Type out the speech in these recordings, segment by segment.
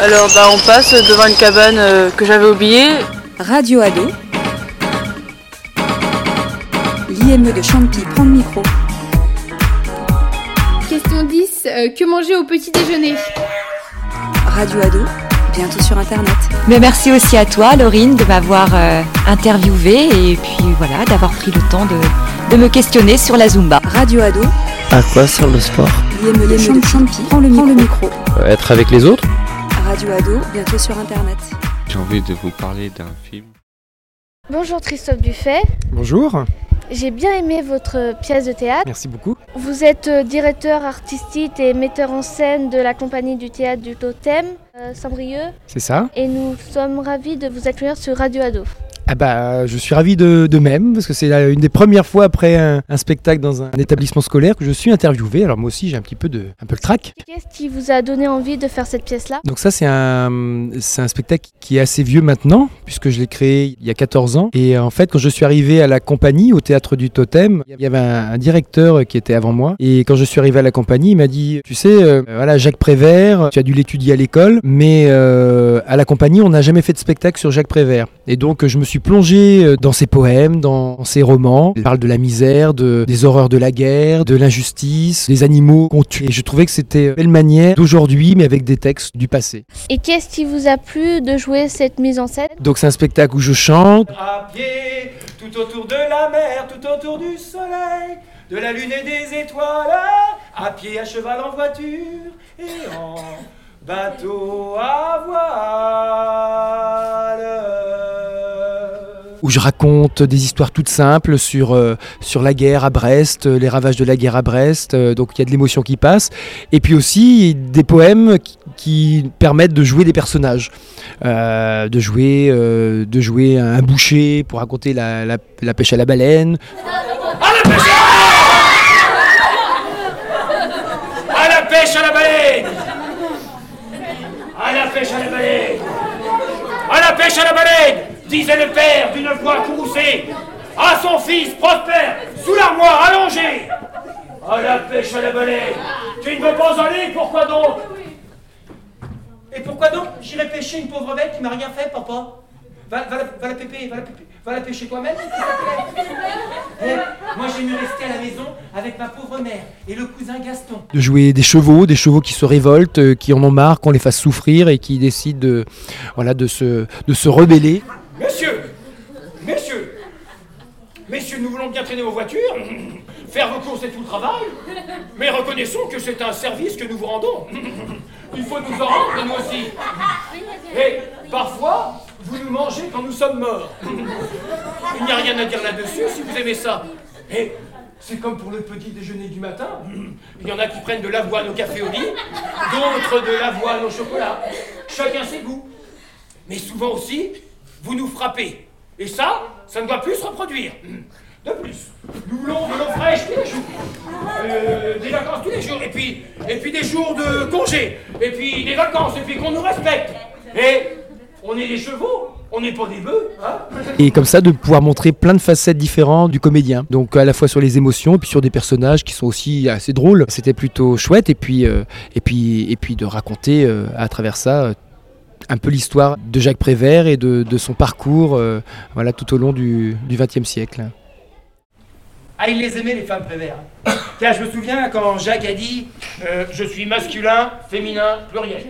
Alors bah on passe devant une cabane euh, que j'avais oubliée. Radio Ado. L'IME de Champy prend le micro. Question 10. euh, que manger au petit déjeuner? Radio Ado, bientôt sur Internet. Mais merci aussi à toi, Laurine, de m'avoir euh, interviewée et puis voilà, d'avoir pris le temps de, de me questionner sur la Zumba. Radio Ado, À quoi sert le sport? l'IME de Champy prend le micro. Euh, Être avec les autres? Radio Ado, bientôt sur Internet. J'ai envie de vous parler d'un film. Bonjour Christophe Dufay, Bonjour, j'ai bien aimé votre pièce de théâtre. merci beaucoup. Vous êtes euh, directeur artistique et metteur en scène de la compagnie du théâtre du Totem, euh, Saint-Brieuc, C'est ça et nous sommes ravis de vous accueillir sur Radio Ado. Ah bah, je suis ravi de, de même, parce que c'est une des premières fois après un, un spectacle dans un établissement scolaire que je suis interviewé. Alors moi aussi, j'ai un petit peu, de, un peu le trac. Qu'est-ce qui vous a donné envie de faire cette pièce-là? Donc ça, c'est un, c'est un spectacle qui est assez vieux maintenant, puisque je l'ai créé il y a 14 ans. Et en fait, quand je suis arrivé à la compagnie, au théâtre du Totem, il y avait un, un directeur qui était avant moi. Et quand je suis arrivé à la compagnie, il m'a dit, tu sais, euh, voilà, Jacques Prévert, tu as dû l'étudier à l'école, mais euh, à la compagnie, on n'a jamais fait de spectacle sur Jacques Prévert. Et donc, je me suis plongé euh, dans ses poèmes, dans ses romans. Il parle de la misère, de, des horreurs de la guerre, de l'injustice, des animaux qu'on tue. Et je trouvais que c'était une belle manière d'aujourd'hui, mais avec des textes du passé. Et qu'est-ce qui vous a plu de jouer cette mise en scène? Donc c'est un spectacle où je chante. À pied, tout autour de la mer, tout autour du soleil, de la lune et des étoiles, à pied, à cheval, en voiture et en bateau à où je raconte des histoires toutes simples sur, euh, sur la guerre à Brest, euh, les ravages de la guerre à Brest, euh, donc il y a de l'émotion qui passe, et puis aussi des poèmes qui, permettent de jouer des personnages, de, jouer, de jouer un boucher pour raconter la, la- la pêche à la baleine, À la pêche à la baleine! À la pêche à la baleine! À la pêche à la baleine disait le père d'une voix courroucée à son fils Prosper, sous l'armoire allongé À la pêche à la baleine Tu ne veux pas aller, pourquoi donc? Et pourquoi donc J'irai pêcher une pauvre bête qui m'a rien fait, papa? Va, va la, va la pêper, va la, pêper- va la pêcher toi-même, s'il te plaît. Eh, Moi, j'ai mieux rester à la maison avec ma pauvre mère et le cousin Gaston. de jouer des chevaux, des chevaux qui se révoltent, euh, qui en ont marre, qu'on les fasse souffrir et qui décident de, voilà, de, se, de se rebeller. Messieurs, messieurs, messieurs, nous voulons bien traîner vos voitures, faire vos courses et tout le travail, mais reconnaissons que c'est un service que nous vous rendons. Il faut nous en rendre, nous aussi. Et parfois, vous nous mangez quand nous sommes morts. Il n'y a rien à dire là-dessus si vous aimez ça. Et c'est comme pour le petit déjeuner du matin. Il y en a qui prennent de l'avoine au café au lit, d'autres de l'avoine au chocolat. Chacun ses goûts. Mais souvent aussi, vous nous frappez. Et ça, ça ne doit plus se reproduire. De plus, nous voulons de l'eau fraîche tous les jours. Euh, des vacances tous les jours. Et puis, et puis des jours de congé. Et puis des vacances. Et puis qu'on nous respecte. Et on est des chevaux. On n'est pas des bœufs. Hein Et comme ça, de pouvoir montrer plein de facettes différentes du comédien. Donc à la fois sur les émotions, et puis sur des personnages qui sont aussi assez drôles. C'était plutôt chouette. Et puis, euh, et puis, et puis de raconter euh, à travers ça un peu l'histoire de Jacques Prévert et de, son parcours euh, tout au long du XXe siècle. Ah, il les aimait, les femmes Prévert. Tiens, je me souviens quand Jacques a dit euh, Je suis masculin, féminin, pluriel.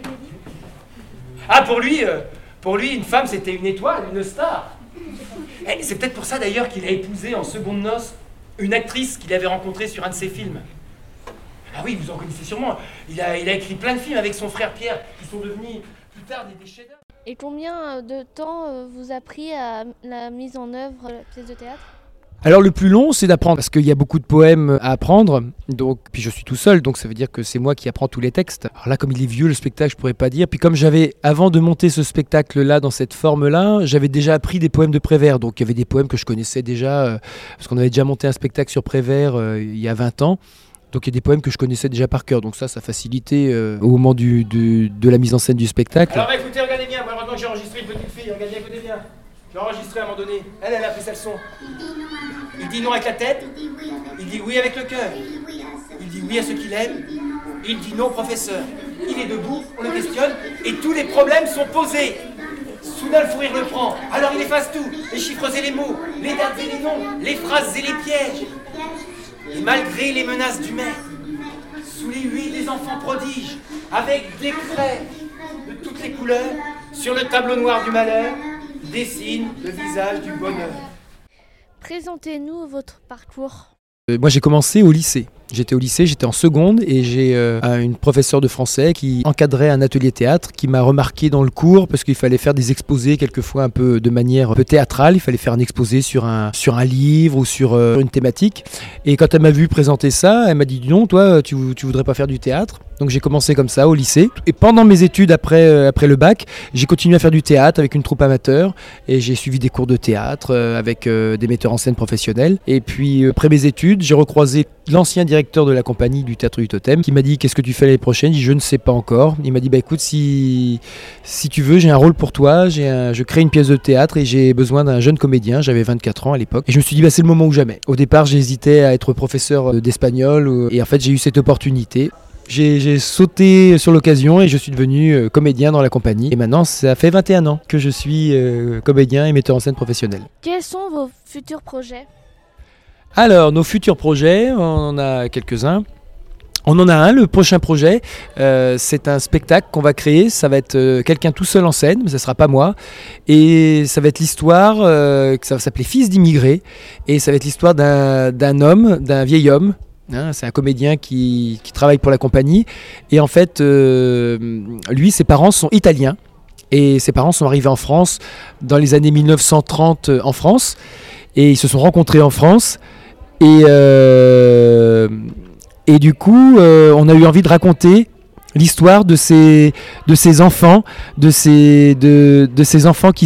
Ah, pour lui, euh, pour lui, une femme, c'était une étoile, une star. Eh, c'est peut-être pour ça d'ailleurs qu'il a épousé en seconde noce une actrice qu'il avait rencontrée sur un de ses films. Ah oui, vous en connaissez sûrement. Il a, il a écrit plein de films avec son frère Pierre, qui sont devenus plus tard des, des chefs-d'œuvre. Et combien euh, de temps euh, vous a pris à la mise en œuvre de la pièce de théâtre? Alors le plus long, c'est d'apprendre, parce qu'il y a beaucoup de poèmes à apprendre. Donc, puis je suis tout seul, donc ça veut dire que c'est moi qui apprends tous les textes. Alors là, comme il est vieux, le spectacle, je pourrais pas dire. Puis comme j'avais, avant de monter ce spectacle-là, dans cette forme-là, j'avais déjà appris des poèmes de Prévert. Donc il y avait des poèmes que je connaissais déjà, euh, parce qu'on avait déjà monté un spectacle sur Prévert euh, il y a 20 ans. Donc il y a des poèmes que je connaissais déjà par cœur. Donc ça, ça facilitait euh, au moment de la mise en scène du spectacle. Alors bah, écoutez, regardez bien, moi maintenant que j'ai enregistré une petite fille, regardez, écoutez bien. J'ai enregistré à un moment donné. Elle, elle a fait ça le son. Il dit non avec la tête. Il dit oui avec le cœur. Il dit oui à ce qu'il aime. Il dit non, professeur. Il est debout, on le questionne, et tous les problèmes sont posés. Soudain, le fou rire le prend. Alors il efface tout, les chiffres et les mots, les dates et les noms, les phrases et les pièges. Et malgré les menaces du maître, sous les huit des enfants prodiges, avec des craies de toutes les couleurs, sur le tableau noir du malheur, dessine le visage du bonheur. Présentez-nous votre parcours. Euh, Moi j'ai commencé au lycée. J'étais au lycée, j'étais en seconde et j'ai euh, un- une professeure de français qui encadrait un atelier théâtre qui m'a remarqué dans le cours parce qu'il fallait faire des exposés quelquefois un peu de manière un peu théâtrale. Il fallait faire un exposé sur un, sur un livre ou sur euh, une thématique. Et quand elle m'a vu présenter ça, elle m'a dit non, toi tu, tu voudrais pas faire du théâtre Donc j'ai commencé comme ça au lycée. Et pendant mes études après, euh, après le bac, j'ai continué à faire du théâtre avec une troupe amateur et j'ai suivi des cours de théâtre euh, avec euh, des metteurs en scène professionnels. Et puis après mes études, j'ai recroisé l'ancien directeur de la compagnie du théâtre du Totem qui m'a dit qu'est-ce que tu fais l'année prochaine? Dit je ne sais pas encore. Il m'a dit bah écoute si si tu veux j'ai un rôle pour toi, j'ai je crée une pièce de théâtre et j'ai besoin d'un jeune comédien. J'avais 24 ans à l'époque et je me suis dit bah c'est le moment ou jamais. Au départ j'hésitais à être professeur d'espagnol et en fait j'ai eu cette opportunité. J'ai sauté sur l'occasion et je suis devenu euh, comédien dans la compagnie. Et maintenant, ça fait 21 ans que je suis euh, comédien et metteur en scène professionnel. Quels sont vos futurs projets? Alors, nos futurs projets, on en a quelques-uns. On en a un, le prochain projet, euh, c'est un spectacle qu'on va créer, ça va être euh, quelqu'un tout seul en scène, mais ça sera pas moi, et ça va être l'histoire, euh, ça va s'appeler Fils d'immigrés, et ça va être l'histoire d'un d'un homme, d'un vieil homme, hein, c'est un comédien qui, travaille pour la compagnie, et en fait, euh, lui, ses parents sont italiens, et ses parents sont arrivés en France dans les années 1930 euh, en France, et ils se sont rencontrés en France, et, euh, et du coup, on a eu envie de raconter l'histoire de ces, de ces enfants, de ces, de, de ces enfants qui